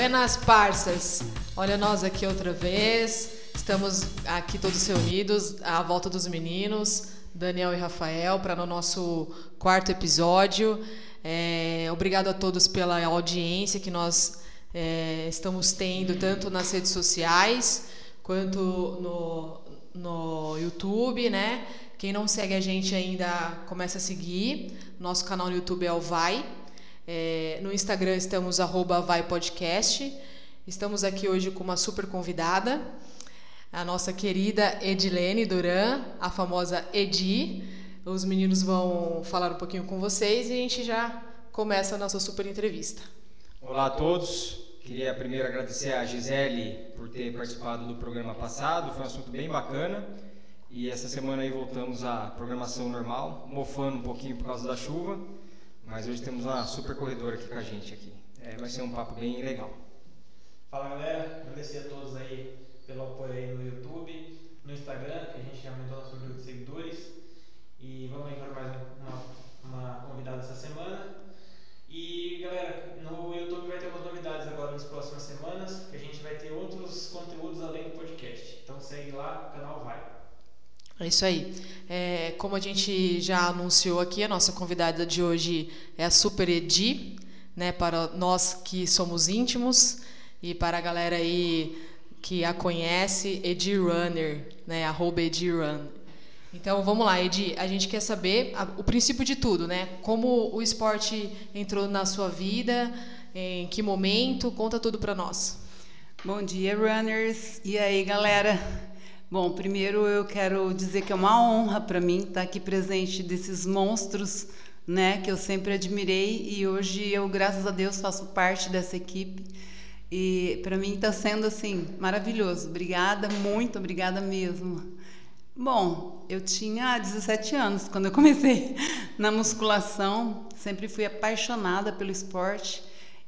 Buenas parças! Olha nós aqui outra vez. Estamos aqui todos reunidos à volta dos meninos, Daniel e Rafael, para no nosso quarto episódio. É, obrigado a todos pela audiência que nós é, estamos tendo, tanto nas redes sociais quanto no, no YouTube, né? Quem não segue a gente ainda, começa a seguir. Nosso canal no YouTube é o Vai. É, no Instagram estamos arroba Vai Podcast. Estamos aqui hoje com uma super convidada, a nossa querida Edilene Duran, a famosa Edi. Os meninos vão falar um pouquinho com vocês e a gente já começa a nossa super entrevista. Olá a todos. Queria primeiro agradecer a Gisele por ter participado do programa passado, foi um assunto bem bacana. E essa semana aí voltamos à programação normal, mofando um pouquinho por causa da chuva, mas hoje temos uma super corredora aqui com a gente aqui. É, vai ser um papo bem legal. Fala galera, agradecer a todos aí pelo apoio aí no YouTube, no Instagram, que a gente aumentou nosso número de seguidores. E vamos aí para mais uma, uma convidada essa semana. E galera, no YouTube vai ter umas novidades agora nas próximas semanas, que a gente vai ter outros conteúdos além do podcast. Então segue lá, canal. É isso aí. É, como a gente já anunciou aqui, a nossa convidada de hoje é a Super Edi, né, para nós que somos íntimos e para a galera aí que a conhece, Edi Runner, né, arroba Edi Run. Então vamos lá, Edi, a gente quer saber a, o princípio de tudo, né? Como o esporte entrou na sua vida, em que momento, conta tudo para nós. Bom dia, runners. E aí, galera? Bom, primeiro eu quero dizer que é uma honra para mim estar aqui presente desses monstros, né, que eu sempre admirei e hoje eu, graças a Deus, faço parte dessa equipe. E para mim está sendo assim maravilhoso. Obrigada, muito obrigada mesmo. Bom, eu tinha 17 anos quando eu comecei na musculação, sempre fui apaixonada pelo esporte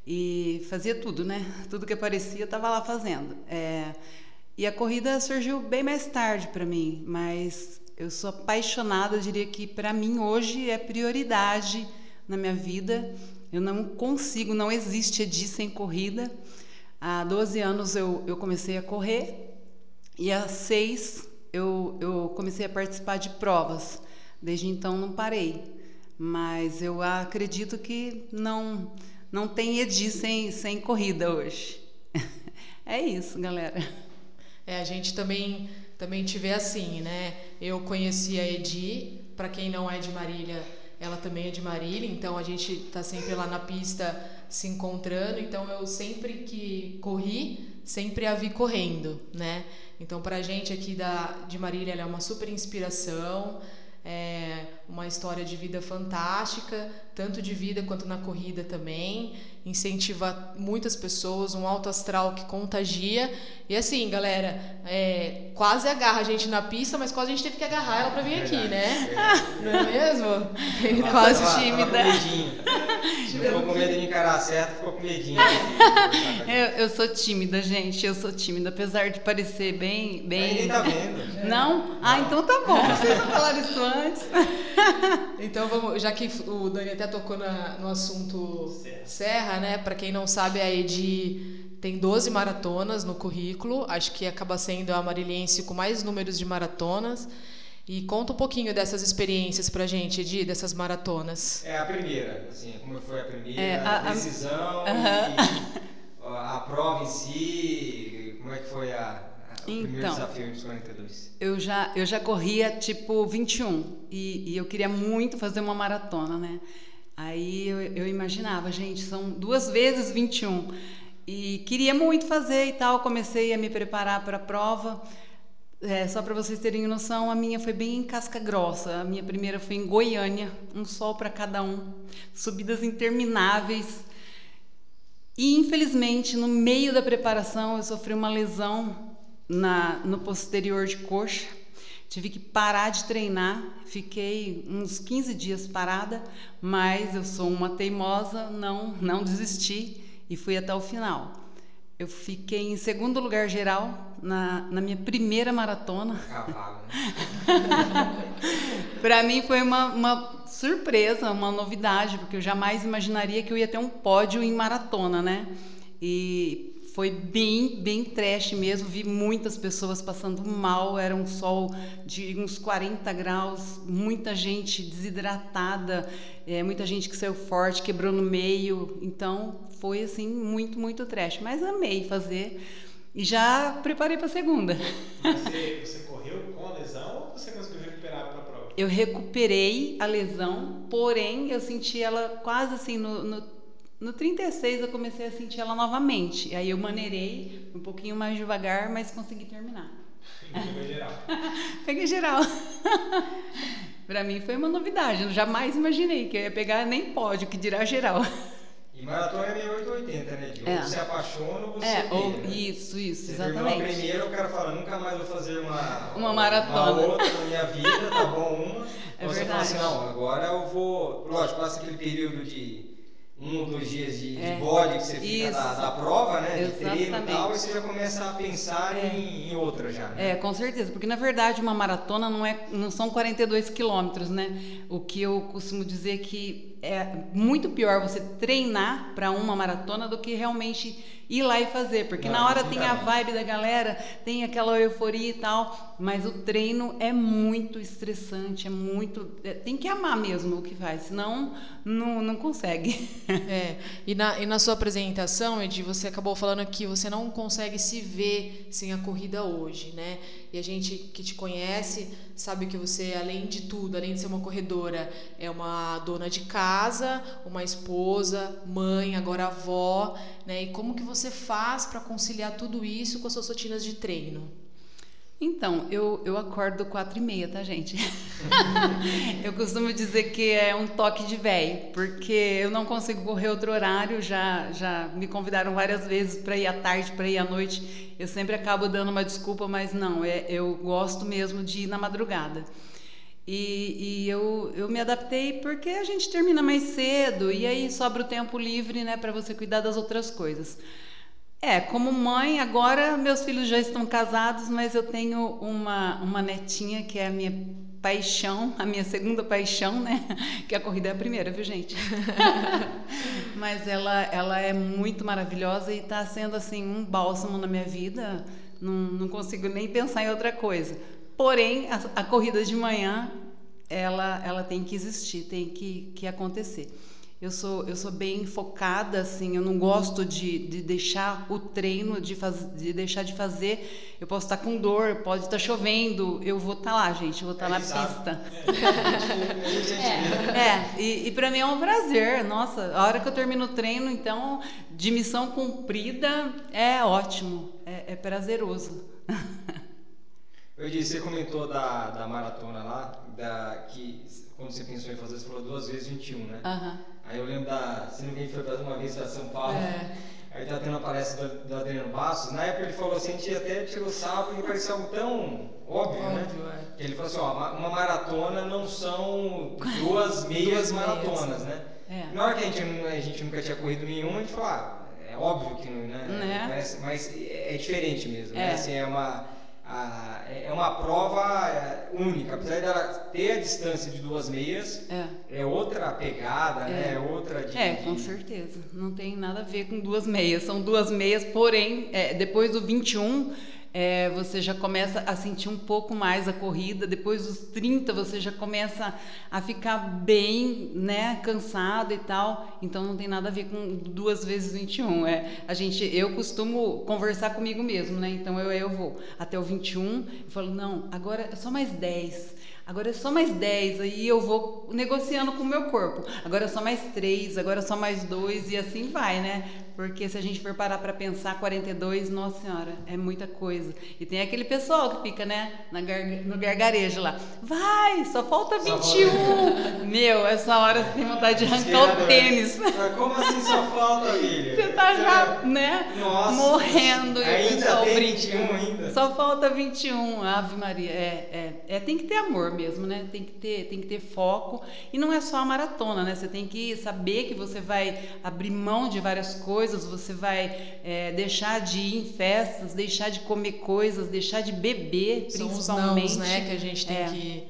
e fazia tudo, né? Tudo que aparecia estava lá fazendo. É, e a corrida surgiu bem mais tarde para mim, mas eu sou apaixonada, eu diria que para mim hoje é prioridade na minha vida. Eu não consigo, não existe Edi sem corrida. Há 12 anos eu, eu comecei a correr e há seis eu, eu comecei a participar de provas. Desde então não parei. Mas eu acredito que não, não tem Edi sem, sem corrida hoje. é isso, galera. É, a gente também também te assim, né? Eu conheci a Edi, para quem não é de Marília, ela também é de Marília, então a gente tá sempre lá na pista se encontrando, então eu sempre que corri, sempre a vi correndo, né? Então pra gente aqui da de Marília ela é uma super inspiração, é uma história de vida fantástica, tanto de vida quanto na corrida também. Incentiva muitas pessoas, um alto astral que contagia. E assim, galera, é, quase agarra a gente na pista, mas quase a gente teve que agarrar ela para vir aqui, né? Não é mesmo? quase Ela- tímida. Ela. Não ficou com medo de encarar certo, ficou com medinho. Eu, eu sou tímida, gente. Eu sou tímida, apesar de parecer bem. bem... Ninguém tá vendo. Não? Ah, então tá bom. Vocês não falaram isso antes. Então vamos, já que o Dani até tocou na- no assunto serra, né? Para quem não sabe, a Edi tem 12 maratonas no currículo. Acho que acaba sendo a mariliense com mais números de maratonas. E conta um pouquinho dessas experiências pra gente, Edi, dessas maratonas. É a primeira, assim, como foi a primeira, É, a- a, a- decisão Aham. e a, a prova em si, como é que foi a, a- Então. desafio dos 42? Eu já, eu já corria tipo 21 e, e eu queria muito fazer uma maratona, né? Aí eu, eu imaginava, gente, são duas vezes 21 e queria muito fazer e tal. Comecei a me preparar para a prova. É, só para vocês terem noção, a minha foi bem em casca grossa. A minha primeira foi em Goiânia, um sol para cada um, subidas intermináveis. E infelizmente, no meio da preparação, eu sofri uma lesão na, no posterior de coxa. Tive que parar de treinar, fiquei uns 15 dias parada, mas eu sou uma teimosa, não, não desisti e fui até o final. Eu fiquei em segundo lugar geral na, na minha primeira maratona. Né? Para mim foi uma, uma surpresa, uma novidade, porque eu jamais imaginaria que eu ia ter um pódio em maratona, né? E foi bem, bem trash mesmo. Vi muitas pessoas passando mal. Era um sol de uns 40 graus, muita gente desidratada, é, muita gente que saiu forte, quebrou no meio. Então foi assim muito, muito trash. Mas amei fazer e já preparei para a segunda. Você, você correu com a lesão ou você conseguiu recuperar para a prova? Eu recuperei a lesão, porém eu senti ela quase assim no, no no 36 eu comecei a sentir ela novamente. Aí eu maneirei um pouquinho mais devagar, mas consegui terminar. Peguei geral. Peguei geral. Para mim foi uma novidade. Eu jamais imaginei que eu ia pegar nem pódio, que dirá geral. E maratona é meio 880, né? De ou É. você apaixona ou você É, ou, né? isso, isso, Você terminou a exatamente. primeira, o cara fala, nunca mais vou fazer uma, Uma maratona. uma outra na minha vida, tá bom uma. É Ou você fala assim, verdade. não, agora eu vou. Lógico, passa aquele período de um ou dois dias de, É. de bode que você fica da, da prova, né? De treino e Exatamente. tal, e você já começa a pensar em, em outra já. Né? É, com certeza, porque na verdade uma maratona não, é, não são 42 quilômetros, né? O que eu costumo dizer que é muito pior você treinar para uma maratona do que realmente ir lá e fazer, porque Não, na hora tem a definitivamente. vibe da galera, tem aquela euforia e tal, mas o treino é muito estressante, é muito. é- tem que amar mesmo o que faz, senão não, não consegue. É, e na, e na sua apresentação, Edi, você acabou falando que você não consegue se ver sem a corrida hoje, né? E a gente que te conhece sabe que você, além de tudo, além de ser uma corredora, é uma dona de casa, uma esposa, mãe, agora avó, né? E como que você faz para conciliar tudo isso com as suas rotinas de treino? Então, eu, eu acordo quatro e meia, tá, gente? eu costumo dizer que é um toque de véio, porque eu não consigo correr outro horário. Já, já me convidaram várias vezes para ir à tarde, para ir à noite. Eu sempre acabo dando uma desculpa, mas não, é, eu gosto mesmo de ir na madrugada. E, e eu, eu me adaptei porque a gente termina mais cedo e aí sobra o tempo livre, né, para você cuidar das outras coisas. É, como mãe, agora meus filhos já estão casados, mas eu tenho uma, uma netinha que é a minha paixão, a minha segunda paixão, né? Que a corrida é a primeira, viu, gente? mas ela, ela é muito maravilhosa e está sendo, assim, um bálsamo na minha vida. Não, não consigo nem pensar em outra coisa. Porém, a, a corrida de manhã, ela, ela tem que existir, tem que, que acontecer. Eu sou, eu sou bem focada, assim, eu não gosto de, de deixar o treino, de, faz, de deixar de fazer. Eu posso estar com dor, pode estar chovendo, eu vou estar lá, gente, eu vou estar na Exato. pista. Gente vê. É, e, e para mim é um prazer. Nossa, a hora que eu termino o treino, então, de missão cumprida, é ótimo, é, é prazeroso. Eu disse, você comentou da, da maratona lá, da, que quando você pensou em fazer, você falou duas vezes 21, né? Aham. Aí eu lembro da. Se ninguém foi fazer uma vez para São Paulo. É. Aí tá tendo a palestra do, do Adriano Bastos. Na época ele falou assim, a gente até tirou sarro porque parecia algo tão óbvio, né? Óbvio, é. Que ele falou assim, ó, uma maratona não são duas meias Duas maratonas, meias. né? É. Na hora que a gente, não- a gente nunca tinha corrido nenhuma, a gente falou, ah, é óbvio que não, né? Né? Mas, mas é diferente mesmo, né? É. Assim, é uma, a- é uma prova é, única. Apesar dela ter a distância de duas meias, É. é outra pegada, né? É outra de... É, com certeza. Não tem nada a ver com duas meias. São duas meias, porém, é, depois do 21, é, você já começa a sentir um pouco mais a corrida. Depois dos 30, você já começa a ficar bem, né, cansado e tal. Então, não tem nada a ver com duas vezes 21. É, a gente, eu costumo conversar comigo mesmo, né? Então, eu, eu vou até o 21 e falo, não, agora é só mais 10. Agora é só mais 10, aí eu vou negociando com o meu corpo. Agora é só mais 3, agora é só mais 2 e assim vai, né? Porque se a gente for parar para pensar 42, nossa senhora, é muita coisa. E tem aquele pessoal que fica, né, na gar- no gargarejo lá. Vai, só falta Só 21. Meu, essa hora você tem vontade de arrancar o tênis. Mas como assim só falta, filho? Já, né, Nossa. morrendo e o Ainda pessoal tem brinca. 21 ainda. Só falta 21, Ave Maria. É, é, é, tem que ter amor mesmo, né? Tem que ter, tem que ter foco. E não é só a maratona, né? Você tem que saber que você vai abrir mão de várias coisas, você vai é, deixar de ir em festas, deixar de comer coisas, deixar de beber, São os principalmente. nãos, né, que a gente tem É.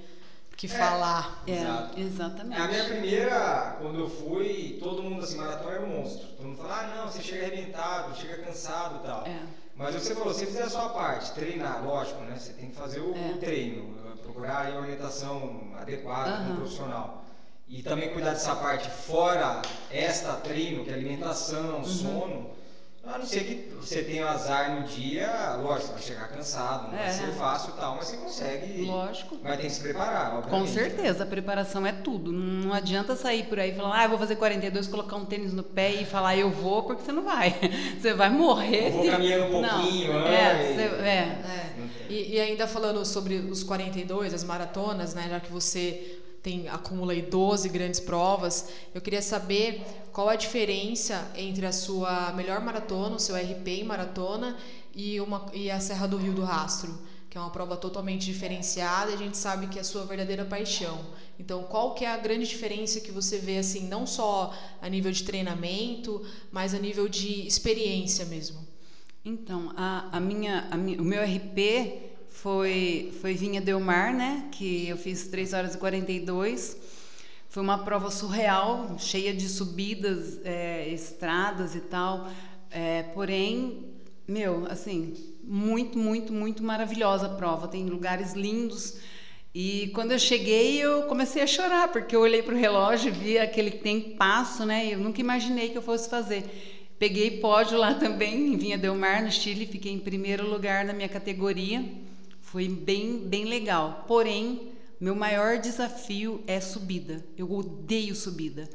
que, que falar. É, Exato. exatamente. A minha primeira, quando eu fui, todo mundo assim, maratona era um monstro. Todo mundo fala, ah não, você chega arrebentado, chega cansado e tal. É. Mas você falou, você fizer a sua parte, treinar, lógico, né? Você tem que fazer o, É. o treino, procurar aí a orientação adequada com Aham. o profissional. E também cuidar dessa parte fora esta treino, que é alimentação, Uhum. sono. A não ser que você tenha azar no dia, lógico, você vai chegar cansado, não É. vai ser fácil e tal, mas você consegue. Lógico. Vai ter que se preparar, Com obviamente. certeza, a preparação é tudo. Não adianta sair por aí e falar, ah, eu vou fazer 42, colocar um tênis no pé e falar, eu vou, porque você não vai. Você vai morrer. Eu vou caminhando um Não. pouquinho, É, ai. você- é. É. Não tem. E, e ainda falando sobre os 42, as maratonas, né, já que você tem acumula aí 12 grandes provas, eu queria saber qual a diferença entre a sua melhor maratona, o seu RP em maratona e, uma, e a Serra do Rio do Rastro, que é uma prova totalmente diferenciada e a gente sabe que é a sua verdadeira paixão. Então, qual que é a grande diferença que você vê, assim, não só a nível de treinamento, mas a nível de experiência mesmo? Então, a, a minha, a mi- o meu RP foi, foi Vinha Del Mar, né? Que eu fiz 3 horas e 42. Foi uma prova surreal, cheia de subidas, é, estradas e tal. É, porém, meu, assim, muito, muito, muito maravilhosa a prova. Tem lugares lindos. E quando eu cheguei, eu comecei a chorar, porque eu olhei para o relógio e vi aquele tempo passo, né? E eu nunca imaginei que eu fosse fazer. Peguei pódio lá também, em Vinha Del Mar, no Chile, fiquei em primeiro lugar na minha categoria. Foi bem, bem legal. Porém, meu maior desafio é subida. Eu odeio subida.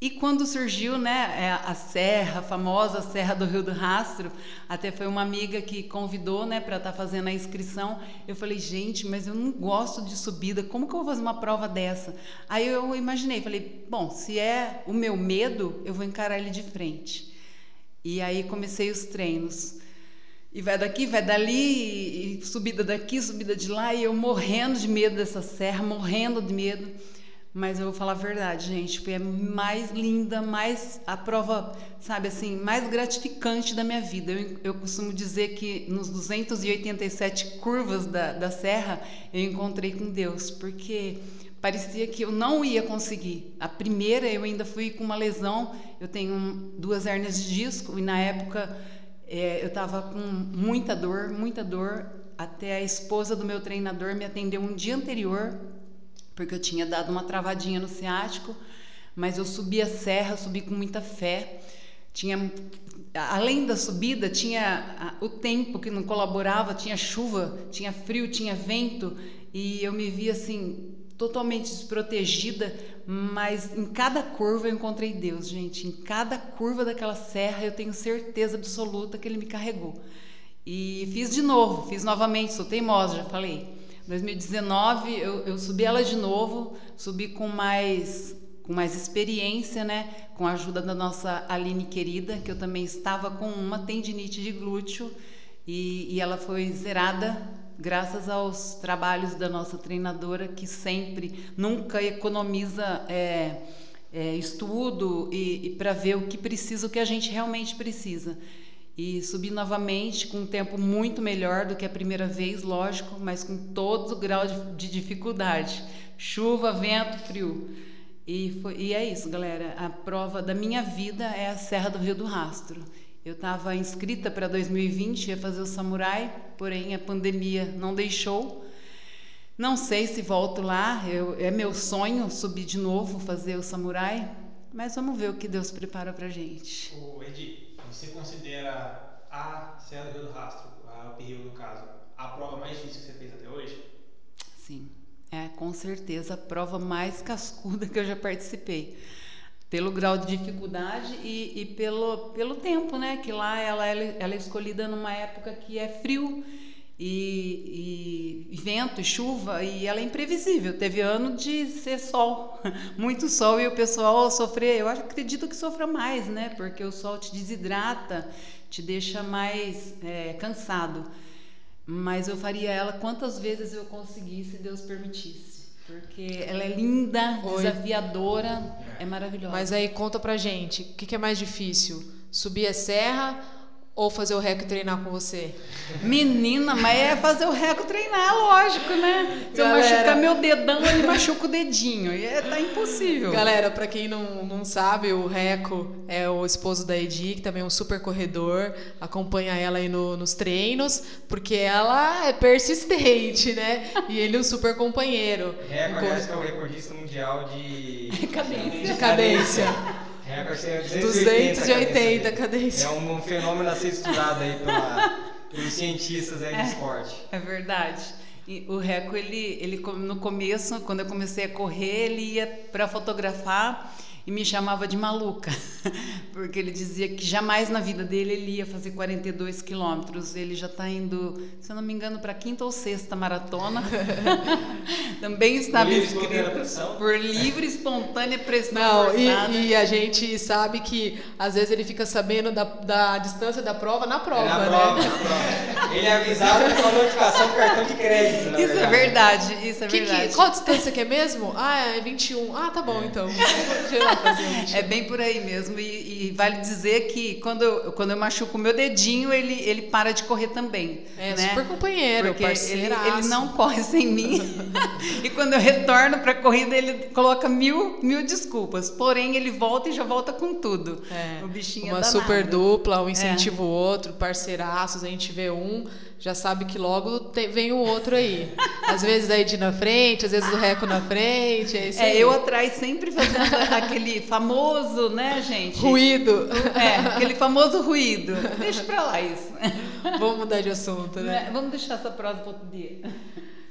E quando surgiu né, é, a serra, a famosa Serra do Rio do Rastro, até foi uma amiga que convidou né, para estar tá fazendo a inscrição. Eu falei, gente, mas eu não gosto de subida, como que eu vou fazer uma prova dessa? Aí eu imaginei, falei, bom, se é o meu medo, eu vou encarar ele de frente. E aí comecei os treinos. E vai daqui, vai dali, e, subida daqui, subida de lá, e eu morrendo de medo dessa serra, morrendo de medo. Mas eu vou falar a verdade, gente, foi a mais linda, mais a prova, sabe assim, mais gratificante da minha vida. Eu, eu costumo dizer que nos 287 curvas da, da serra eu encontrei com Deus, porque parecia que eu não ia conseguir. A primeira eu ainda fui com uma lesão, eu tenho duas hérnias de disco e na época é, eu estava com muita dor, muita dor. Até a esposa do meu treinador me atendeu um dia anterior, porque eu tinha dado uma travadinha no ciático, mas eu subi a serra, subi com muita fé. Tinha, além da subida, tinha o tempo que não colaborava, tinha chuva, tinha frio, tinha vento, e eu me vi assim totalmente desprotegida, mas em cada curva eu encontrei Deus, gente. Em cada curva daquela serra eu tenho certeza absoluta que Ele me carregou. E fiz de novo, fiz novamente, sou teimosa, já falei. 2019 eu, eu subi ela de novo, subi com mais com mais experiência, né? Com a ajuda da nossa Aline querida, que eu também estava com uma tendinite de glúteo e, e ela foi zerada graças aos trabalhos da nossa treinadora, que sempre, nunca economiza é, é, estudo e, e para ver o que precisa, o que a gente realmente precisa. E subi novamente com um tempo muito melhor do que a primeira vez, lógico, mas com todo o grau de, de dificuldade. Chuva, vento, frio. E, foi, e é isso, galera. A prova da minha vida é a Serra do Rio do Rastro. Eu estava inscrita para 2020, ia fazer o samurai, porém a pandemia não deixou. Não sei se volto lá, eu, é meu sonho subir de novo, fazer o samurai, mas vamos ver o que Deus prepara para gente. O Edi, você considera a Serra do Rastro, a Uphill no caso, a prova mais difícil que você fez até hoje? Sim, é com certeza a prova mais cascuda que eu já participei pelo grau de dificuldade e, e, pelo, pelo tempo, né? Que lá ela, ela, é escolhida numa época que é frio e, e, vento e chuva e ela é imprevisível. Teve ano de ser sol, muito sol e o pessoal sofrer. Eu acredito que sofra mais, né? Porque o sol te desidrata, te deixa mais é, cansado. Mas eu faria ela quantas vezes eu conseguisse, Deus permitisse. Porque ela é linda, Oi. desafiadora, é maravilhosa. Mas aí conta pra gente, o que, que é mais difícil? Subir a serra ou fazer o rec e treinar com você? Menina, mas é fazer o reco treinar, lógico, né? Se eu Galera. machucar meu dedão, ele machuca o dedinho. E é, tá impossível. Galera, pra quem não, não sabe, o Reco é o esposo da Edi, que também é um super corredor. Acompanha ela aí no- nos treinos, porque ela é persistente, né? E ele é um super companheiro. Recorde, aliás, que é o recordista mundial de... Cadência. De cadência. É 280 280 cadência. cadência. É um, fenômeno a ser estudado aí pela, pelos cientistas aí do esporte. É verdade. E o Reco, ele, ele no começo, quando eu comecei a correr, ele ia para fotografar e me chamava de maluca, porque ele dizia que jamais na vida dele ele ia fazer 42 quilômetros. Ele já está indo, se eu não me engano, para a quinta ou sexta maratona. Também estava espontânea inscrito por livre, espontânea pressão Não, e, e a gente sabe que às vezes ele fica sabendo da, da distância da prova na prova, É na né? prova, na prova. Ele é avisado com a notificação do cartão de crédito, Isso é verdade, isso é Que, que, verdade. qual a distância que é mesmo? Ah, é 21. Ah, tá bom, então. Deixa eu ir lá fazer um 21. É bem por aí mesmo. E, e vale dizer que quando eu, quando eu machuco o meu dedinho, ele, ele para de correr também. É, né? super companheiro, Porque ele, ele não corre sem mim. e quando eu retorno para a corrida, ele coloca mil, mil desculpas. Porém, ele volta e já volta com tudo. É, o bichinho uma é super dupla, um incentiva o outro, parceiraços, a gente vê um, já sabe que logo tem- vem o outro aí. Às vezes a Edi na frente, às vezes o Reco na frente, é isso É, aí. eu atrás sempre fazendo aquele famoso, né, gente? Ruído. É, aquele famoso ruído. Deixa pra lá isso. Vamos mudar de assunto, né? Né? Vamos deixar essa prosa para outro dia.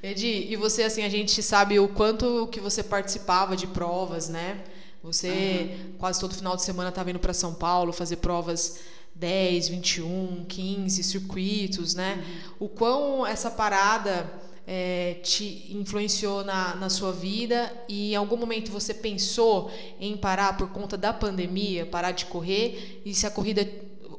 Edi, e você, assim, a gente sabe o quanto que você participava de provas, né? Você quase todo final de semana estava indo para São Paulo fazer provas 10, 21, 15 circuitos, né? O quão essa parada eh, te influenciou na, na sua vida e em algum momento você pensou em parar por conta da pandemia, parar de correr e se a corrida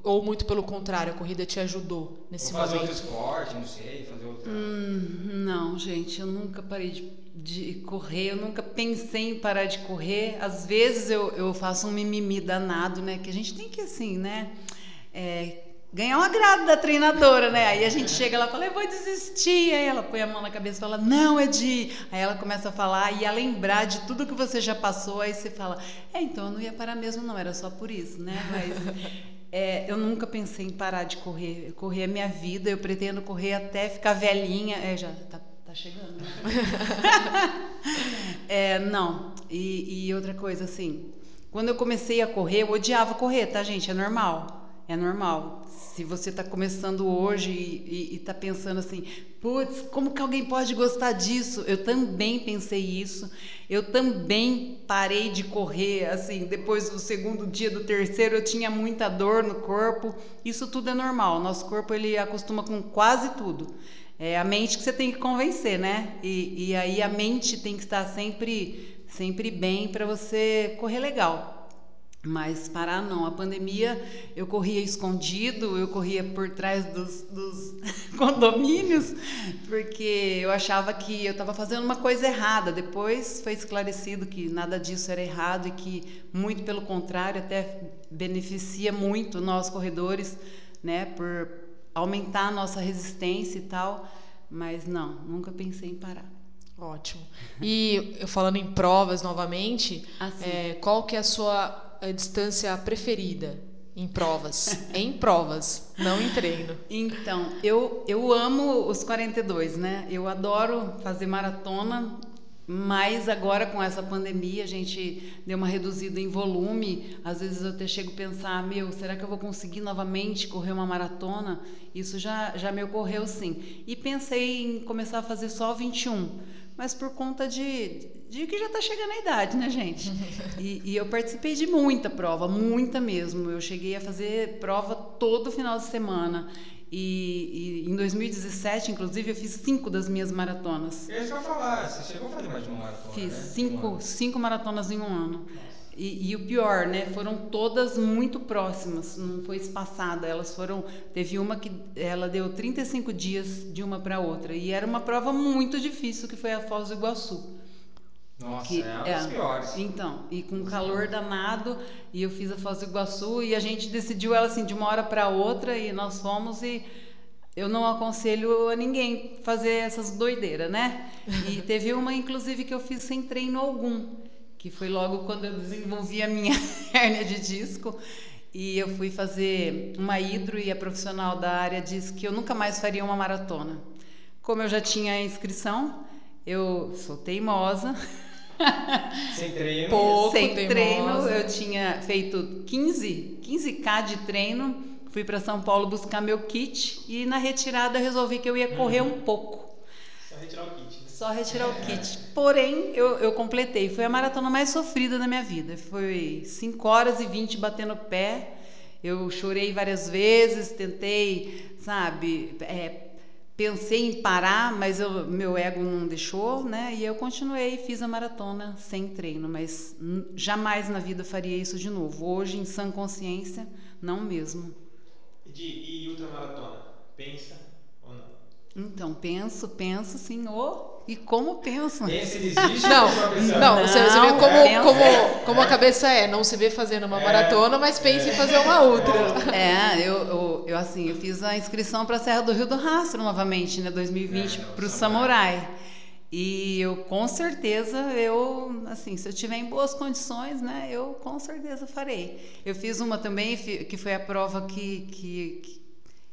ou muito pelo contrário, a corrida te ajudou nesse Ou fazer momento? outro esporte, não sei, fazer outra... Hum, não, gente, eu nunca parei de, de correr, eu nunca pensei em parar de correr. Às vezes eu, eu faço um mimimi danado, né? Que a gente tem que, assim, né? É, ganhar um agrado da treinadora, né? Aí a gente chega lá e fala, eu vou desistir. Aí ela põe a mão na cabeça e fala, não, Edi. Aí ela começa a falar e a lembrar de tudo que você já passou. Aí você fala, é, então eu não ia parar mesmo, não, era só por isso, né? Mas. É, eu nunca pensei em parar de correr. Correr é minha vida, eu pretendo correr até ficar velhinha. É, já tá, tá chegando. é, não. E, e outra coisa, assim, quando eu comecei a correr, eu odiava correr, tá, gente? É normal. É normal. Se você está começando hoje e, está pensando assim, putz, como que alguém pode gostar disso? Eu também pensei isso. Eu também parei de correr, assim, depois do segundo dia, do terceiro, eu tinha muita dor no corpo. Isso tudo é normal. Nosso corpo ele acostuma com quase tudo. É a mente que você tem que convencer, né? E, e aí a mente tem que estar sempre, sempre bem para você correr legal. Mas parar não. A pandemia eu corria escondido, eu corria por trás dos, dos condomínios, porque eu achava que eu estava fazendo uma coisa errada. Depois foi esclarecido que nada disso era errado e que, muito pelo contrário, até beneficia muito nós corredores, né, por aumentar a nossa resistência e tal. Mas não, nunca pensei em parar. Ótimo. E falando em provas novamente, Assim. é, qual que é a sua eh, distância preferida em provas? em provas, não em treino. Então, eu, eu amo os 42, né? Eu adoro fazer maratona, mas agora com essa pandemia a gente deu uma reduzida em volume. Às vezes eu até chego a pensar, meu, será que eu vou conseguir novamente correr uma maratona? Isso já, já me ocorreu sim. E pensei em começar a fazer só 21, mas por conta de, de que já está chegando a idade, né, gente? E, e eu participei de muita prova, muita mesmo. Eu cheguei a fazer prova todo final de semana. E, e em 2017, inclusive, eu fiz cinco das minhas maratonas. Eu ia falar, você chegou a fazer mais de uma maratona, Fiz né? cinco, Um cinco maratonas em um ano. E, e o pior, né? Foram todas muito próximas, não foi espaçada. Elas foram. Teve uma que ela deu 35 dias de uma para outra. E era uma prova muito difícil, que foi a Foz do Iguaçu. Nossa, que, é das piores. Então, e com calor danado, e eu fiz a Foz do Iguaçu e a gente decidiu ela assim de uma hora para outra e nós fomos e eu não aconselho a ninguém fazer essas doideiras, né? E teve uma inclusive que eu fiz sem treino algum, que foi logo quando eu desenvolvi a minha hérnia de disco. E eu fui fazer uma hidro e a profissional da área disse que eu nunca mais faria uma maratona. Como eu já tinha a inscrição, eu sou teimosa. Sem treino. Pouco Sem teimosa. treino, eu tinha feito 15, 15k de treino. Fui para São Paulo buscar meu kit e na retirada eu resolvi que eu ia correr um pouco. Só retirar o kit. Só retirar o kit. Porém, eu, eu completei. Foi a maratona mais sofrida da minha vida. Foi 5 horas e 20 batendo pé. Eu chorei várias vezes, tentei, sabe, é, pensei em parar, mas eu- meu ego não deixou, né? E eu continuei, fiz a maratona sem treino, mas jamais na vida faria isso de novo. Hoje, em sã consciência, não mesmo. De, e ultramaratona? Pensa? Então, penso, penso. Oh, e como penso? Desiste. Não, pensando. não, você, você vê Não, como, é. como, como a cabeça é. Não se vê fazendo uma maratona, mas pensa em fazer uma outra. É, eu, eu, eu, assim, eu fiz a inscrição para a Serra do Rio do Rastro novamente, né, 2020, É, para o o Samurai. E eu com certeza eu, assim, se eu tiver em boas condições, né, eu com certeza farei. Eu fiz uma também que foi a prova que, que, que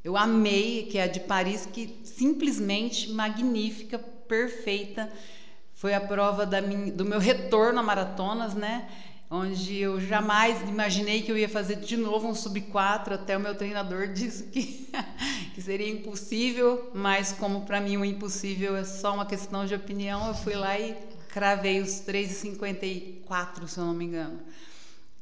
eu amei, que é a de Paris, que simplesmente magnífica, perfeita. Foi a prova da min- do meu retorno a maratonas, né? Onde eu jamais imaginei que eu ia fazer de novo um sub 4, até o meu treinador disse que, que seria impossível, mas como para mim o impossível é só uma questão de opinião, eu fui lá e cravei os 3,54, se eu não me engano.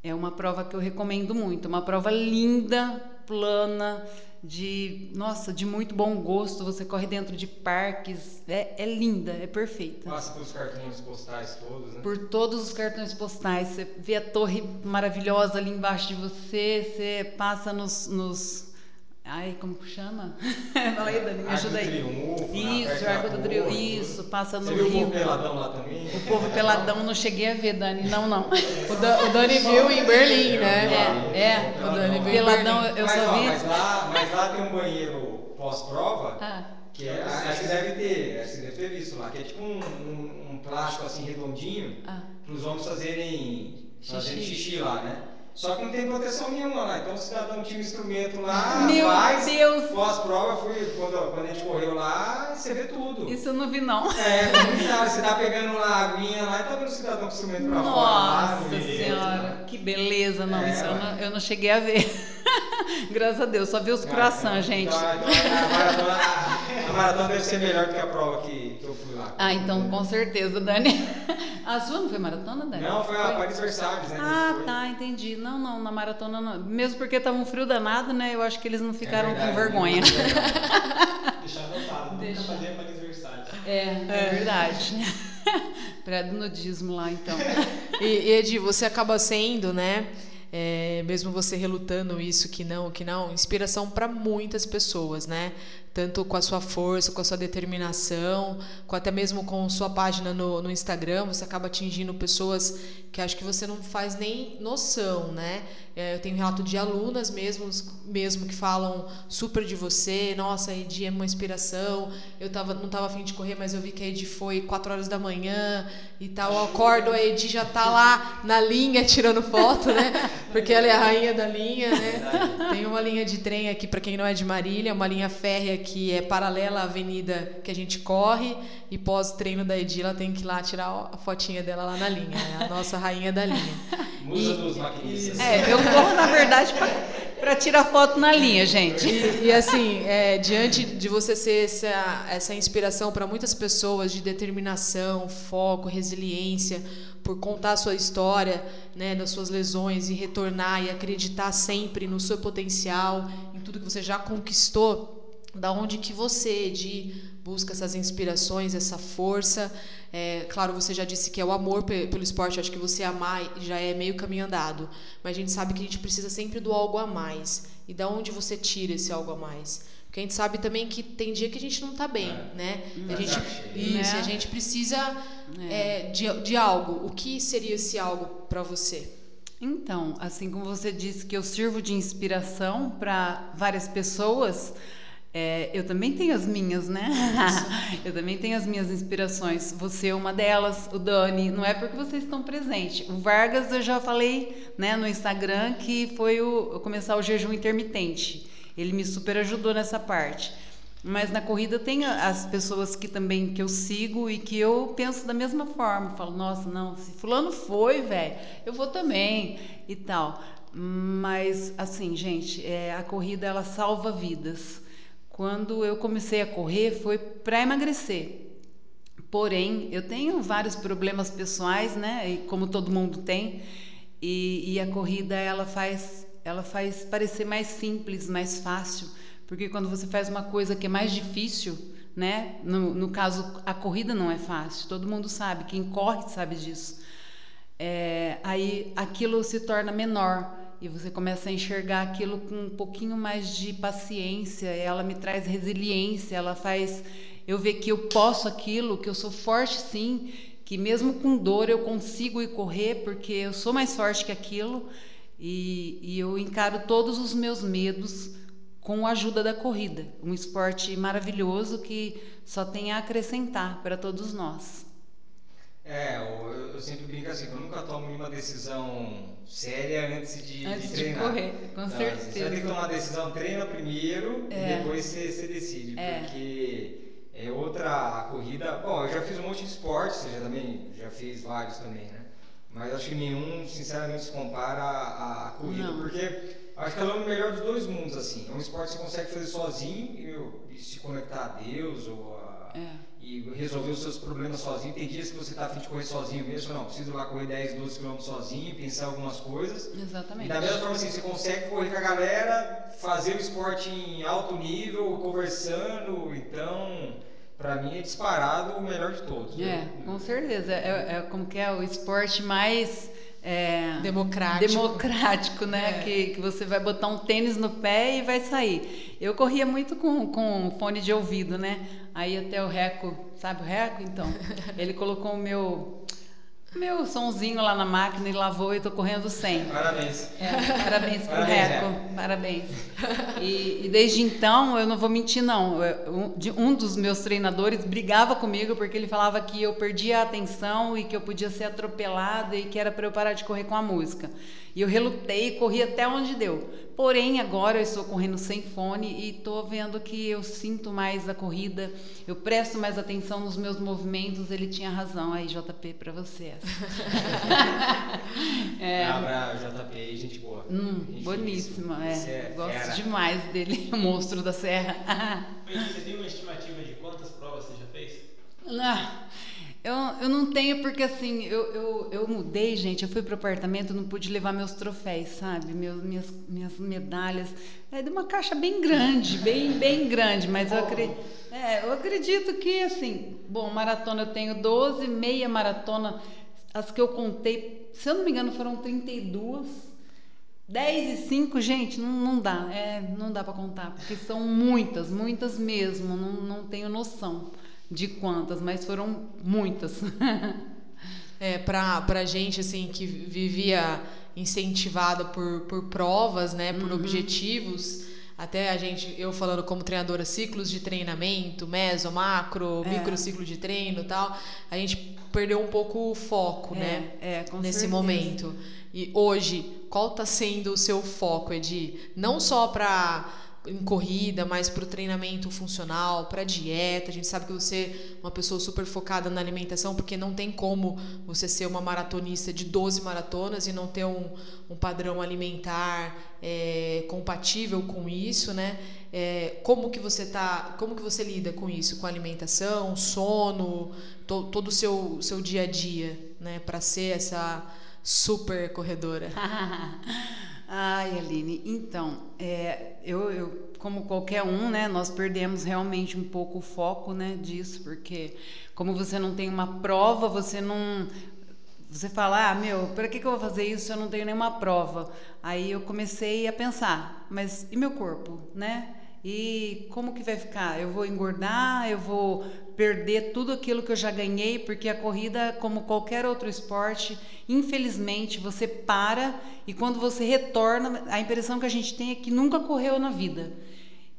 É uma prova que eu recomendo muito, uma prova linda, plana, de nossa, de muito bom gosto. Você corre dentro de parques, é, é linda, é perfeita. Passa pelos cartões postais todos, né? Por todos os cartões postais, você vê a torre maravilhosa ali embaixo de você, você passa nos, nos ai, como que chama? Fala aí, Dani, me ajuda aí. Triunfo, na Isso, da Arco do Triunfo, isso, passa no Você viu o Rio. povo peladão lá também? O povo peladão não cheguei a ver, Dani, não, não. O, Da- o Dani viu em Berlim, né? É, é. O Dani viu Peladão, eu mas, só ó, vi. mas, lá, mas lá tem um banheiro pós-prova, Ah, que é, acho que deve ter, acho que deve ter visto lá, que é tipo um, um, um plástico assim redondinho, ah. para os homens fazerem, fazerem Xixi. xixi lá, né? Só que não tem proteção nenhuma lá, então o cidadão tinha um instrumento lá, Meu faz, Deus! pós-prova, fui, quando, quando a gente correu lá, você vê tudo. Isso eu não vi, não. É, não você tá pegando lá a aguinha lá e tá vendo o cidadão com o instrumento pra fora Nossa no meio, senhora, né? que beleza. Não, É, isso eu não, eu não cheguei a ver. Graças a Deus, só vi os Ah, croissants, então- gente. Então, então a, maratona, a maratona deve ser melhor do que a prova que, que eu fui lá. Ah, então com certeza, Dani. A sua não foi maratona, Dani? Não, foi a Paris Versalhes, né? Ah, foi. tá, entendi. Não, não, na maratona não. Mesmo porque tava um frio danado, né? Eu acho que eles não ficaram É verdade, com vergonha. Legal. Deixar anotado, nunca Deixa. fazer Paris Versalhes. É, é verdade. Pré-nudismo lá, então. E, e Edi, você acaba sendo, né? é, mesmo você relutando isso que não, que não, inspiração para muitas pessoas, né? Tanto com a sua força, com a sua determinação, com até mesmo com sua página no, no Instagram, você acaba atingindo pessoas que acho que você não faz nem noção, né? É, eu tenho relato de alunas mesmo, mesmo que falam super de você, nossa, a Edi é uma inspiração, eu tava, não estava afim de correr, mas eu vi que a Edi foi 4 horas da manhã e tal, eu acordo, a Edi já tá lá na linha tirando foto, né? Porque ela é a rainha da linha, né? Tem uma linha de trem aqui, para quem não é de Marília, uma linha férrea que é paralela à avenida que a gente corre e pós-treino da Edi, ela tem que ir lá tirar a fotinha dela lá na linha, é a nossa rainha da linha. Musa E- dos maquinistas. É, eu corro, na verdade, para tirar foto na linha, gente. E, e, assim, é, diante de você ser essa, essa inspiração para muitas pessoas de determinação, foco, resiliência, por contar a sua história, né, das suas lesões e retornar e acreditar sempre no seu potencial, em tudo que você já conquistou, da onde que você, de busca essas inspirações, essa força. É, claro, você já disse que é o amor pe- pelo esporte, acho que você amar já é meio caminho andado, mas a gente sabe que a gente precisa sempre do algo a mais. E da onde você tira esse algo a mais? Porque a gente sabe também que tem dia que a gente não tá bem, É. né? Tá A gente, isso, Né? a gente precisa É. é, de, de algo. O que seria esse algo para você? Então, assim como você disse que eu sirvo de inspiração para várias pessoas, é, eu também tenho as minhas, né? eu também tenho as minhas inspirações. Você é uma delas, o Dani, não é porque vocês estão presentes. O Vargas, eu já falei né, no Instagram que foi o, começar o jejum intermitente. Ele me super ajudou nessa parte. Mas na corrida tem as pessoas que também que eu sigo e que eu penso da mesma forma. Falo, nossa, não, se fulano foi, velho, eu vou também e tal. Mas assim, gente, é, a corrida ela salva vidas. Quando eu comecei a correr foi para emagrecer. Porém, eu tenho vários problemas pessoais, né? E como todo mundo tem. E, e a corrida ela faz, ela faz parecer mais simples, mais fácil, porque quando você faz uma coisa que é mais difícil, né? No, no caso, a corrida não é fácil. Todo mundo sabe. Quem corre sabe disso. É, aí aquilo se torna menor e você começa a enxergar aquilo com um pouquinho mais de paciência. Ela me traz resiliência, ela faz eu ver que eu posso aquilo, que eu sou forte sim, que mesmo com dor eu consigo ir correr porque eu sou mais forte que aquilo e, e eu encaro todos os meus medos com a ajuda da corrida. Um esporte maravilhoso que só tem a acrescentar para todos nós. É, eu, eu sempre brinco assim, eu nunca tomo nenhuma decisão séria antes de, Antes de de treinar. correr, com Não, certeza. Você vai ter que tomar uma decisão, treina primeiro É. e depois você, você decide. É. Porque é outra corrida. Bom, eu já fiz um monte de esporte, você já também já fez vários também, né? Mas acho que nenhum, sinceramente, se compara à, à corrida. Não. Porque acho que ela é o melhor dos dois mundos, assim. É um esporte que você consegue fazer sozinho e, e se conectar a Deus ou a, É. e resolver os seus problemas sozinho. Tem dias que você tá afim de correr sozinho mesmo, não, preciso ir lá correr 10, 12 km sozinho, pensar algumas coisas. E Exatamente. da mesma forma assim, você consegue correr com a galera, fazer o esporte em alto nível, conversando, então, pra mim é disparado o melhor de todos. É, com certeza. É, é como que é o esporte mais é, Democrático. democrático, né? É. Que, que você vai botar um tênis no pé e vai sair. Eu corria muito com, com fone de ouvido, né? Aí até o Reco, sabe o Reco? Então, ele colocou o meu, meu sonzinho lá na máquina e lavou e tô correndo sem. Parabéns. É, parabéns pro Parabéns, Reco, parabéns. E, e desde então, eu não vou mentir não, Eu- um, de- um dos meus treinadores brigava comigo porque ele falava que eu perdia a atenção e que eu podia ser atropelada e que era para eu parar de correr com a música. E eu relutei, corri até onde deu. Porém, agora eu estou correndo sem fone e estou vendo que eu sinto mais a corrida, eu presto mais atenção nos meus movimentos. Ele tinha razão aí, JP, para você. essa. é. Bravo, JP, gente boa. Hum, Gente boníssima, é. É Gosto demais dele, o monstro da serra. Você tem uma estimativa de quantas provas você já fez? Ah, eu, eu não tenho porque assim, eu, eu, eu mudei, gente, eu fui pro apartamento, não pude levar meus troféus, sabe? Meus, minhas, minhas medalhas. É de uma caixa bem grande, bem, bem grande, mas eu, é, eu acredito que assim, bom, maratona eu tenho 12, meia maratona, as que eu contei, se eu não me engano, foram 32. 10 e 5, gente, não, não dá, é, não dá para contar, porque são muitas, muitas mesmo, não, não tenho noção de quantas, mas foram muitas. É, pra, pra gente, assim, que vivia incentivada por, por provas, né, por objetivos, até a gente, eu falando como treinadora, ciclos de treinamento, meso, macro, É. micro ciclo de treino e tal, a gente perdeu um pouco o foco, né, É, com nesse certeza. momento. E hoje, qual tá sendo o seu foco, Edi? Não só para em corrida, mas para o treinamento funcional, para dieta. A gente sabe que você é uma pessoa super focada na alimentação, porque não tem como você ser uma maratonista de 12 maratonas e não ter um, um padrão alimentar é, compatível com isso, né? É, como que você tá, como que você lida com isso, com alimentação, sono, to, todo o seu, seu dia a dia, né? Para ser essa super corredora. Ai, Aline, então, é, eu, eu, como qualquer um, né, nós perdemos realmente um pouco o foco, né, disso, porque como você não tem uma prova, você não, você fala, ah, meu, para que, que eu vou fazer isso se eu não tenho nenhuma prova? Aí eu comecei a pensar, mas e meu corpo, né? E como que vai ficar? Eu vou engordar? Eu vou perder tudo aquilo que eu já ganhei? Porque a corrida, como qualquer outro esporte, infelizmente você para e quando você retorna, a impressão que a gente tem é que nunca correu na vida.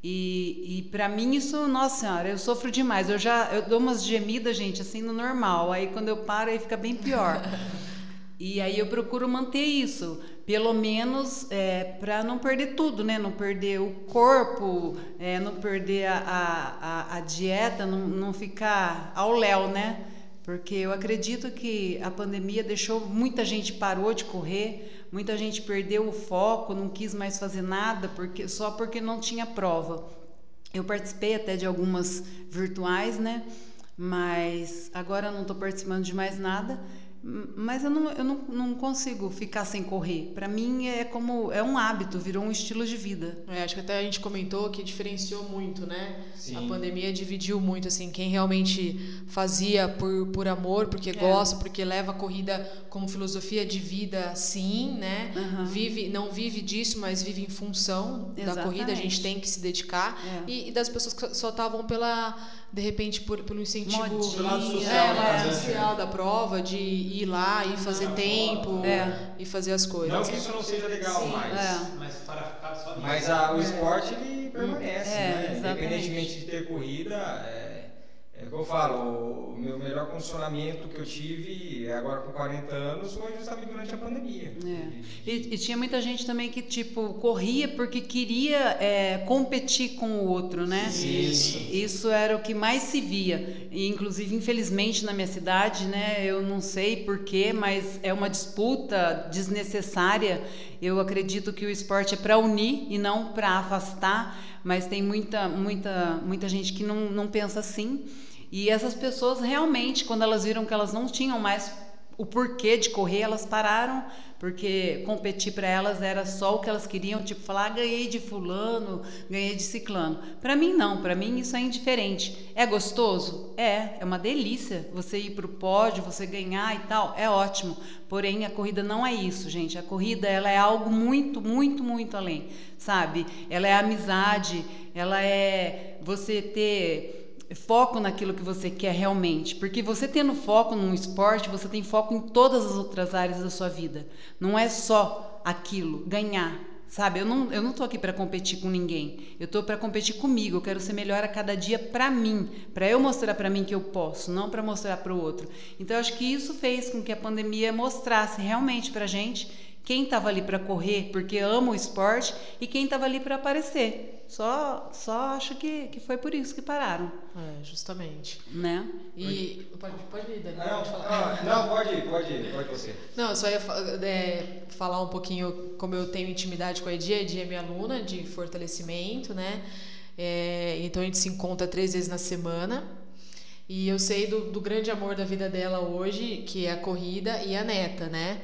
E, e para mim isso, nossa senhora, eu sofro demais. Eu já eu dou umas gemidas, gente, assim no normal. Aí quando eu paro aí fica bem pior. e aí eu procuro manter isso, pelo menos é, para não perder tudo, né? Não perder o corpo, é, não perder a, a, a dieta, não, não ficar ao léu, né? Porque eu acredito que a pandemia deixou muita gente parou de correr Muita gente perdeu o foco, não quis mais fazer nada porque só porque não tinha prova. Eu participei até de algumas virtuais, né? Mas agora não estou participando de mais nada mas eu não, eu não, não consigo ficar sem correr. Para mim é como é um hábito, virou um estilo de vida. É, acho que até a gente comentou que diferenciou muito, né? Sim. A pandemia dividiu muito assim quem realmente fazia por, por amor, porque é. gosta, porque leva a corrida como filosofia de vida, sim, né? Uhum. Vive, não vive disso, mas vive em função Exatamente. da corrida. A gente tem que se dedicar é. e, e das pessoas que só estavam pela de repente por, pelo incentivo Modinha, lado social, é, lado social da prova de ir lá e fazer tempo é. e fazer as coisas. Não que isso não seja legal, Sim, mas é. mas para ficar só Mas a, o esporte ele permanece, é, né? Independentemente de ter corrida, é, é o que eu falo, o meu melhor condicionamento que eu tive agora com 40 anos foi justamente durante a pandemia. É. E, e, tinha muita gente também que, tipo, corria porque queria é, competir com o outro, né? Isso. Isso era o que mais se via. E, inclusive, infelizmente, na minha cidade, né, eu não sei porquê, mas é uma disputa desnecessária. Eu acredito que o esporte é para unir e não para afastar, mas tem muita, muita, muita gente que não, não pensa assim. E essas pessoas realmente, quando elas viram que elas não tinham mais o porquê de correr, elas pararam, porque competir para elas era só o que elas queriam, tipo falar, ah, ganhei de fulano, ganhei de ciclano. Para mim não, para mim isso é indiferente. É gostoso? É, é uma delícia você ir para o pódio, você ganhar e tal, é ótimo. Porém, a corrida não é isso, gente. A corrida ela é algo muito, muito, muito além, sabe? Ela é amizade, ela é você ter foco naquilo que você quer realmente. Porque você tendo foco num esporte, você tem foco em todas as outras áreas da sua vida. Não é só aquilo, ganhar. Sabe, eu não, eu não tô aqui para competir com ninguém. Eu tô para competir comigo. Eu quero ser melhor a cada dia para mim, para eu mostrar para mim que eu posso, não para mostrar para o outro. Então, eu acho que isso fez com que a pandemia mostrasse realmente para gente quem estava ali para correr porque ama o esporte e quem estava ali para aparecer. Só, só acho que, que foi por isso que pararam. É, justamente. Né? E. Pode, pode ir, Daniel. Não, pode falar. não, pode ir, pode ir, pode você. Não, eu só ia é, falar um pouquinho como eu tenho intimidade com a Edia. A Edia é minha aluna de fortalecimento, né? É, então a gente se encontra três vezes na semana. E eu sei do, do grande amor da vida dela hoje, que é a corrida e a neta, né?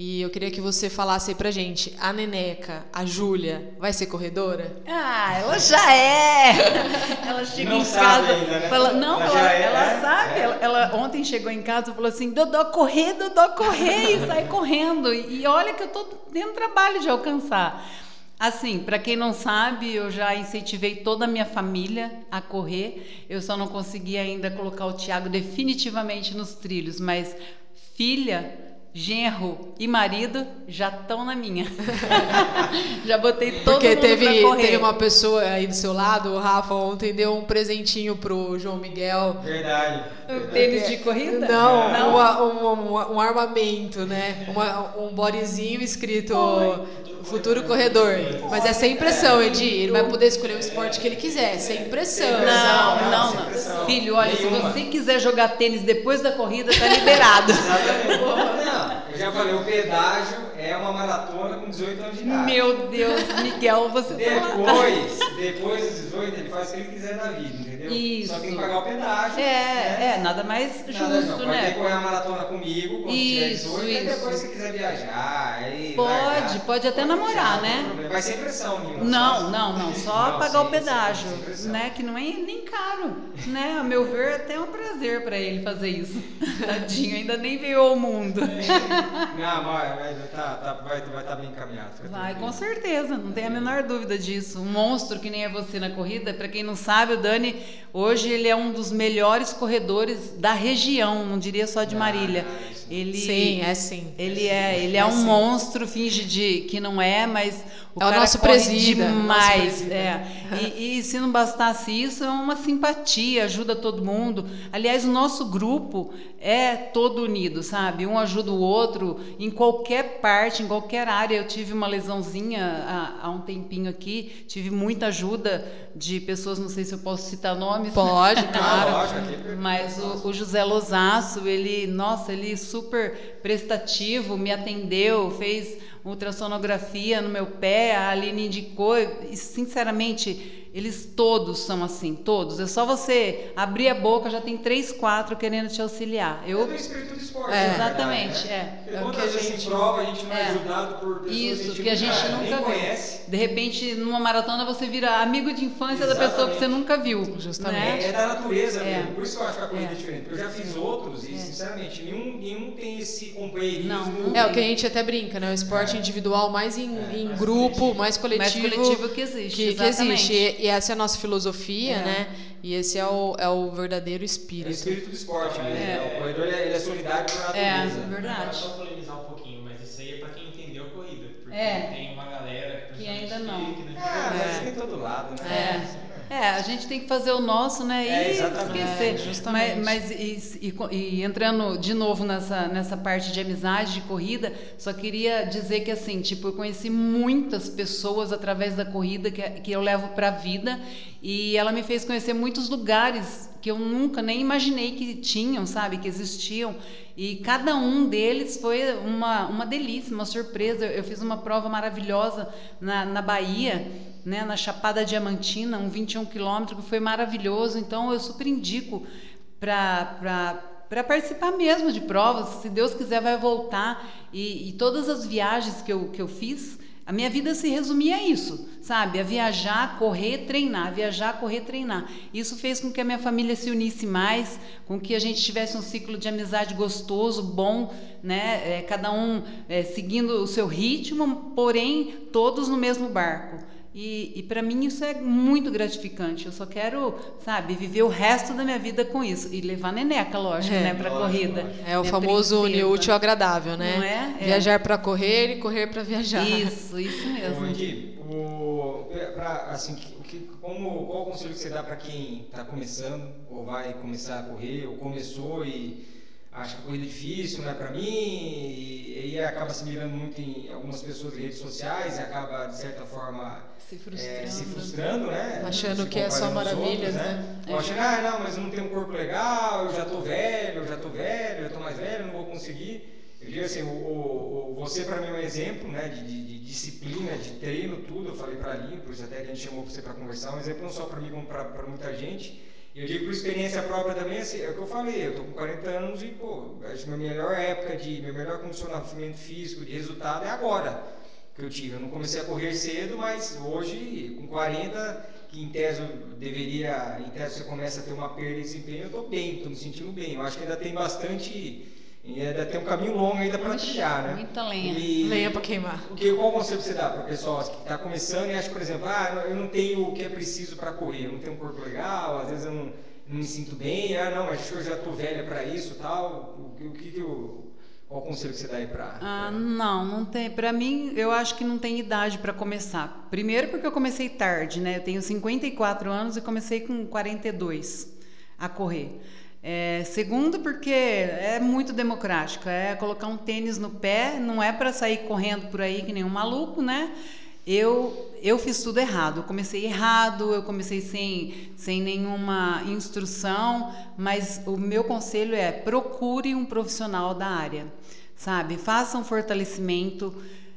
E eu queria que você falasse aí pra gente, a Neneca, a Júlia, vai ser corredora? Ah, ela já é! ela chega não em casa. Ainda, né? fala, não, ela, ela, é, ela é, sabe. É. Ela, ela, ontem chegou em casa e falou assim: Dodó, correr, Dodó, correr, e sai correndo. E, e olha que eu tô tendo trabalho de alcançar. Assim, para quem não sabe, eu já incentivei toda a minha família a correr. Eu só não consegui ainda colocar o Tiago definitivamente nos trilhos, mas filha, genro e marido já estão na minha. já botei todo Porque mundo teve, pra correr. teve uma pessoa aí do seu lado, o Rafa, ontem deu um presentinho pro João Miguel. Verdade. Um tênis de corrida? Não, Não. Uma, um, um, armamento, né? Uma, um bodyzinho escrito Futuro corredor. Mas é sem pressão, Edi. Ele vai poder escolher o esporte que ele quiser, sem pressão. Não, não, não. Filho, olha, se você quiser jogar tênis depois da corrida, tá liberado. Não, eu já falei, o pedágio é uma maratona com 18 anos de idade. Meu Deus, Miguel, você depois, tá Depois dos 18, ele faz o que ele quiser na vida, entendeu? Isso. Só tem que pagar o pedágio. É, né? é, nada mais justo, nada, não. Pode né? Pode correr a maratona comigo quando isso, tiver 18, isso. e depois se quiser viajar. Aí pode, largar, pode até pode namorar, né? Vai sem pressão nenhuma. Não, não, não. Só não, pagar sim, o pedágio, sim, né? Que não é nem caro, né? A meu ver, é até um prazer para ele fazer isso. Tadinho, ainda nem veio ao mundo. Não, vai, vai, tá, tá, vai, vai estar tá bem encaminhado. Vai, com certeza, não tem a menor dúvida disso. Um monstro que que nem é você na corrida. Para quem não sabe, o Dani hoje ele é um dos melhores corredores da região, não diria só de Marília. Ele, sim, é sim. Ele é, ele é, é um sim. monstro, finge de que não é, mas o é o nosso presídio demais. É. E, e, se não bastasse isso, é uma simpatia, ajuda todo mundo. Aliás, o nosso grupo é todo unido, sabe? Um ajuda o outro em qualquer parte, em qualquer área. Eu tive uma lesãozinha há, há um tempinho aqui, tive muita ajuda de pessoas, não sei se eu posso citar nomes. Pode, claro. Mas o, o José Losaço, ele, nossa, ele super prestativo, me atendeu, fez ultrassonografia no meu pé, a Aline indicou, e sinceramente eles todos são assim, todos. É só você abrir a boca, já tem três, quatro querendo te auxiliar. Eu... É do espírito do esporte. É, exatamente, né? é. é quantas vezes a gente prova, a gente não é, é ajudado por pessoas Isso, que a gente, que a gente nunca conhece. De repente, numa maratona, você vira amigo de infância exatamente. da pessoa que você nunca viu. Justamente. Né? É da natureza é. mesmo. Por isso que eu acho que a corrida é, é diferente. Eu já fiz outros e, é. sinceramente, nenhum, nenhum tem esse companheirismo. Não, é o que a gente até brinca, né? O esporte individual mais em, em mais grupo, coletivo. mais coletivo. Mais coletivo que existe. Que, que existe. E essa é a nossa filosofia é. né? E esse é o, é o verdadeiro espírito. É o espírito do esporte mesmo. É. O corredor ele é solidário por natureza. É, verdade. Só polemizar um pouquinho, mas isso aí é para quem entendeu a corrida. Porque é. tem uma galera que, que ainda não. Que, que não é, mas tem todo lado, né? É. É, a gente tem que fazer o nosso, né? E é, esquecer. É, justamente. Mas, mas e, e, e, entrando de novo nessa, nessa parte de amizade, de corrida, só queria dizer que assim, tipo, eu conheci muitas pessoas através da corrida que, que eu levo para a vida e ela me fez conhecer muitos lugares que eu nunca nem imaginei que tinham, sabe, que existiam. E cada um deles foi uma, uma delícia, uma surpresa. Eu, eu fiz uma prova maravilhosa na, na Bahia né, na Chapada Diamantina, um 21 quilômetros, que foi maravilhoso. Então, eu super indico para para participar mesmo de provas. Se Deus quiser, vai voltar. E, e, todas as viagens que eu, que eu fiz, a minha vida se resumia a isso, sabe? A viajar, correr, treinar, viajar, correr, treinar. Isso fez com que a minha família se unisse mais, com que a gente tivesse um ciclo de amizade gostoso, bom, né? É, cada um é, seguindo o seu ritmo, porém todos no mesmo barco. E, e para mim isso é muito gratificante. Eu só quero, sabe, viver o resto da minha vida com isso. E levar neneca, lógico, é, né, para corrida. Lógico. É o famoso unir útil agradável, né? Não é? é. Viajar para correr e correr para viajar. Isso, isso mesmo. Bom, o, pra, assim, que, como, qual o conselho que você dá para quem está começando, ou vai começar a correr, ou começou e acha corrida é difícil, não é para mim, e, aí acaba se mirando muito em algumas pessoas em redes sociais e acaba, de certa forma, se frustrando, é, se frustrando né? Achando que é só maravilhas, né? né? Achando, ah, não, mas eu não tenho um corpo legal, eu já tô velho, eu já tô velho, eu tô mais velho, não vou conseguir. Eu digo assim, o, o, o você para mim é um exemplo, né, de, de, de, disciplina, de treino, tudo. Eu falei para ali, por isso até que a gente chamou você para conversar, um exemplo não só para mim, como para muita gente. Eu digo por experiência própria também, assim, é o que eu falei, eu tô com 40 anos e, pô, acho que minha melhor época de, meu melhor condicionamento físico, de resultado é agora que eu tive. Eu não comecei a correr cedo, mas hoje, com 40, que em tese deveria, em tese você começa a ter uma perda de desempenho, eu estou bem, estou me sentindo bem. Eu acho que ainda tem bastante, ainda tem um caminho longo ainda para trilhar, né? Muita lenha. E, lenha para queimar. O que, qual conselho você dá para o pessoal que está começando e acha, por exemplo, ah, eu não tenho o que é preciso para correr, eu não tenho um corpo legal, às vezes eu não, não me sinto bem, ah, não, acho que eu já estou velha para isso tal. O, o que, que eu qual conselho que você dá aí para? Ah, não, não tem. Para mim, eu acho que não tem idade para começar. Primeiro, porque eu comecei tarde, né? Eu tenho 54 anos e comecei com 42 a correr. É, segundo, porque é muito democrático. É colocar um tênis no pé, não é para sair correndo por aí que nem um maluco, né? Eu, eu fiz tudo errado. Eu comecei errado, eu comecei sem, sem nenhuma instrução, mas o meu conselho é procure um profissional da área, sabe? Faça um fortalecimento,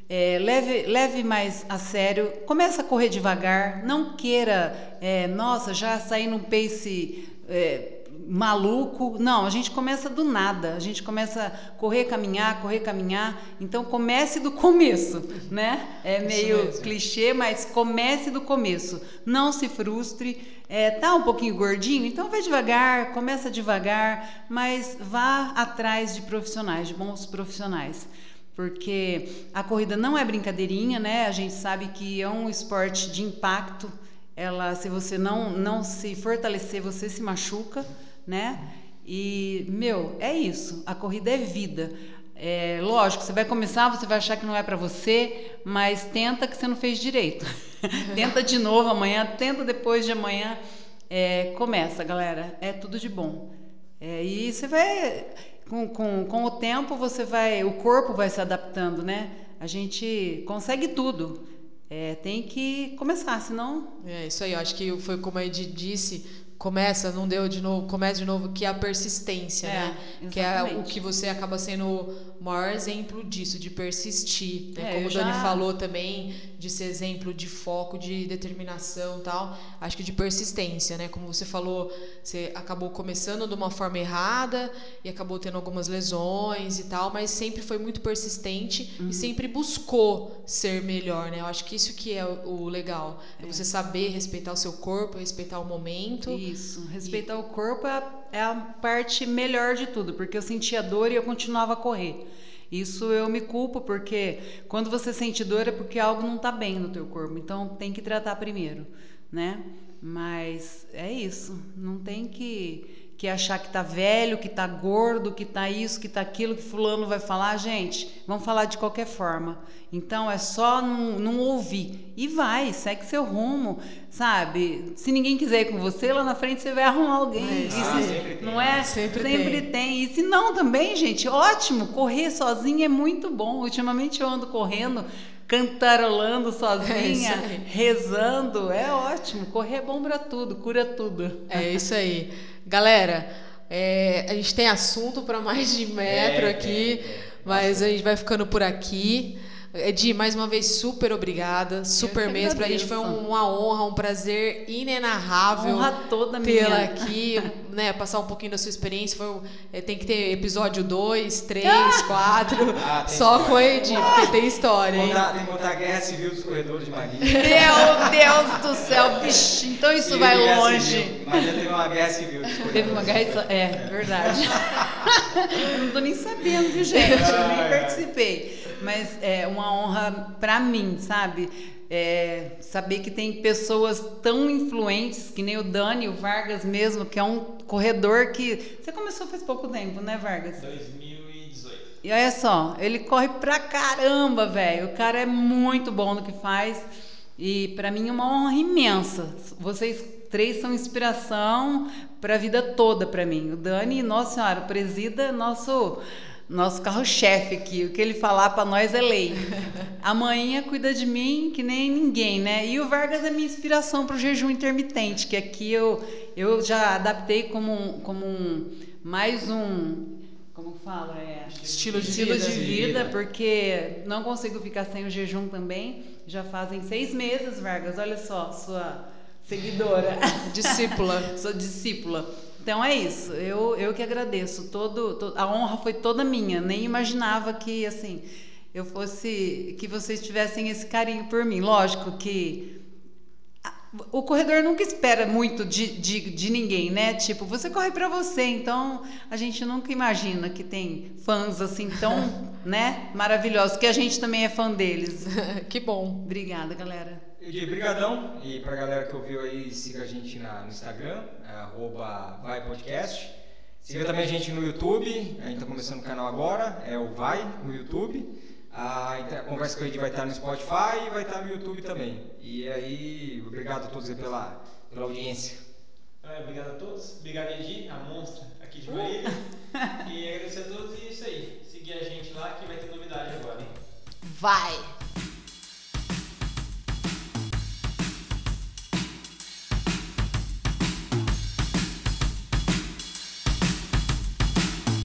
é, leve, leve mais a sério, comece a correr devagar, não queira, é, nossa, já sair num pace. É, maluco. Não, a gente começa do nada. A gente começa a correr, caminhar, correr, caminhar. Então comece do começo, né? É meio clichê, mas comece do começo. Não se frustre. É, tá um pouquinho gordinho, então vai devagar, começa devagar, mas vá atrás de profissionais, de bons profissionais porque a corrida não é brincadeirinha, né? A gente sabe que é um esporte de impacto, ela, se você não, não se fortalecer, você se machuca, né? E, meu, é isso. A corrida é vida. É, lógico, você vai começar, você vai achar que não é para você, mas tenta que você não fez direito. tenta de novo amanhã, tenta depois de amanhã. É, começa, galera. É tudo de bom. É, e você vai, com, com, com o tempo, você vai, o corpo vai se adaptando, né? A gente consegue tudo. É, tem que começar, senão. É isso aí, eu acho que foi como a Edi disse começa, não deu de novo, começa de novo, que é a persistência, É, né? exatamente. Que é o que você acaba sendo o maior exemplo disso, de persistir. Né? É, Como o Dani já- falou também, de ser exemplo de foco, de determinação e tal. Acho que de persistência, né? Como você falou, você acabou começando de uma forma errada e acabou tendo algumas lesões e tal, mas sempre foi muito persistente Uhum. e sempre buscou ser melhor, né? Eu acho que isso que é o o legal. É você saber respeitar o seu corpo, respeitar o momento. Isso, respeitar o corpo é a, é a parte melhor de tudo, porque eu sentia dor e eu continuava a correr. Isso eu me culpo, porque quando você sente dor é porque algo não está bem no teu corpo, então tem que tratar primeiro, né? Mas é isso, não tem que, que achar que tá velho, que tá gordo, que tá isso, que tá aquilo, que fulano vai falar. Gente, vão falar de qualquer forma. Então é só não, não ouvir. E vai, segue seu rumo, sabe? Se ninguém quiser ir com você, lá na frente você vai arrumar alguém. É, ah, sempre tem. não é? Sempre tem. E se não também, gente, ótimo. Correr sozinha é muito bom. Ultimamente eu ando correndo, cantarolando É sozinha, aí. rezando. É ótimo. Correr é bom pra tudo, cura tudo. É isso aí. Galera, é, a gente tem assunto para mais de metro É, aqui, é, é. mas a gente vai ficando por aqui. Edi, mais uma vez, super obrigada. Super que mesmo. Pra gente foi uma honra, um prazer inenarrável. Honra toda tê-la minha. aqui, né, passar um pouquinho da sua experiência. Foi, é, tem que ter episódio 2, 3, 4, Ah, tem só história. com a Edi, porque tem história, hein? Contar, tem que contar a guerra civil dos corredores de Maria. Meu Deus do céu, bicho. Então isso vai Guerra longe. civil. Maria teve uma guerra civil. Teve uma guerra. É, verdade. eu não tô nem sabendo, viu, gente? Eu nem é. participei. Mas é uma honra pra mim, sabe? É, saber que tem pessoas tão influentes, que nem o Dani, o Vargas mesmo, que é um corredor que. Você começou faz pouco tempo, né, Vargas? 2018. E olha só, ele corre pra caramba, velho. O cara é muito bom no que faz. E pra mim é uma honra imensa. Vocês três são inspiração pra vida toda pra mim. O Dani, nossa senhora, o presida nosso nosso carro-chefe aqui. O que ele falar pra nós é lei. A manhã cuida de mim que nem ninguém, né? E o Vargas é minha inspiração pro jejum intermitente, que aqui eu eu já adaptei como um, como um mais um como que fala? É Estilo de estilo vida. de Vida. porque não consigo ficar sem o jejum também. Já fazem seis meses, Vargas. Olha só, sua seguidora, Discípula. sua discípula. Então é isso. Eu, eu que agradeço. Todo, to- a honra foi toda minha. Nem imaginava que assim eu fosse que vocês tivessem esse carinho por mim. Lógico que o corredor nunca espera muito de, de, de ninguém, né? Tipo, você corre pra você, então a gente nunca imagina que tem fãs assim tão, né, maravilhosos, que a gente também é fã deles. que bom. Obrigada, galera. Edi, brigadão. E pra galera que ouviu aí, siga a gente na, no Instagram, arroba Vai Podcast. Siga também a gente no YouTube, a gente tá começando o canal agora, é o Vai no YouTube. A, conversa com a Edi vai estar no Spotify e vai estar no YouTube também. E aí, obrigado a todos aí pela, pela audiência. É, obrigado a todos. Obrigado, Edi, a monstra aqui de Marília. e agradecer a todos e é isso aí. Seguir a gente lá que vai ter novidade agora, hein? Vai!